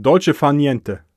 Deutsche Faniente.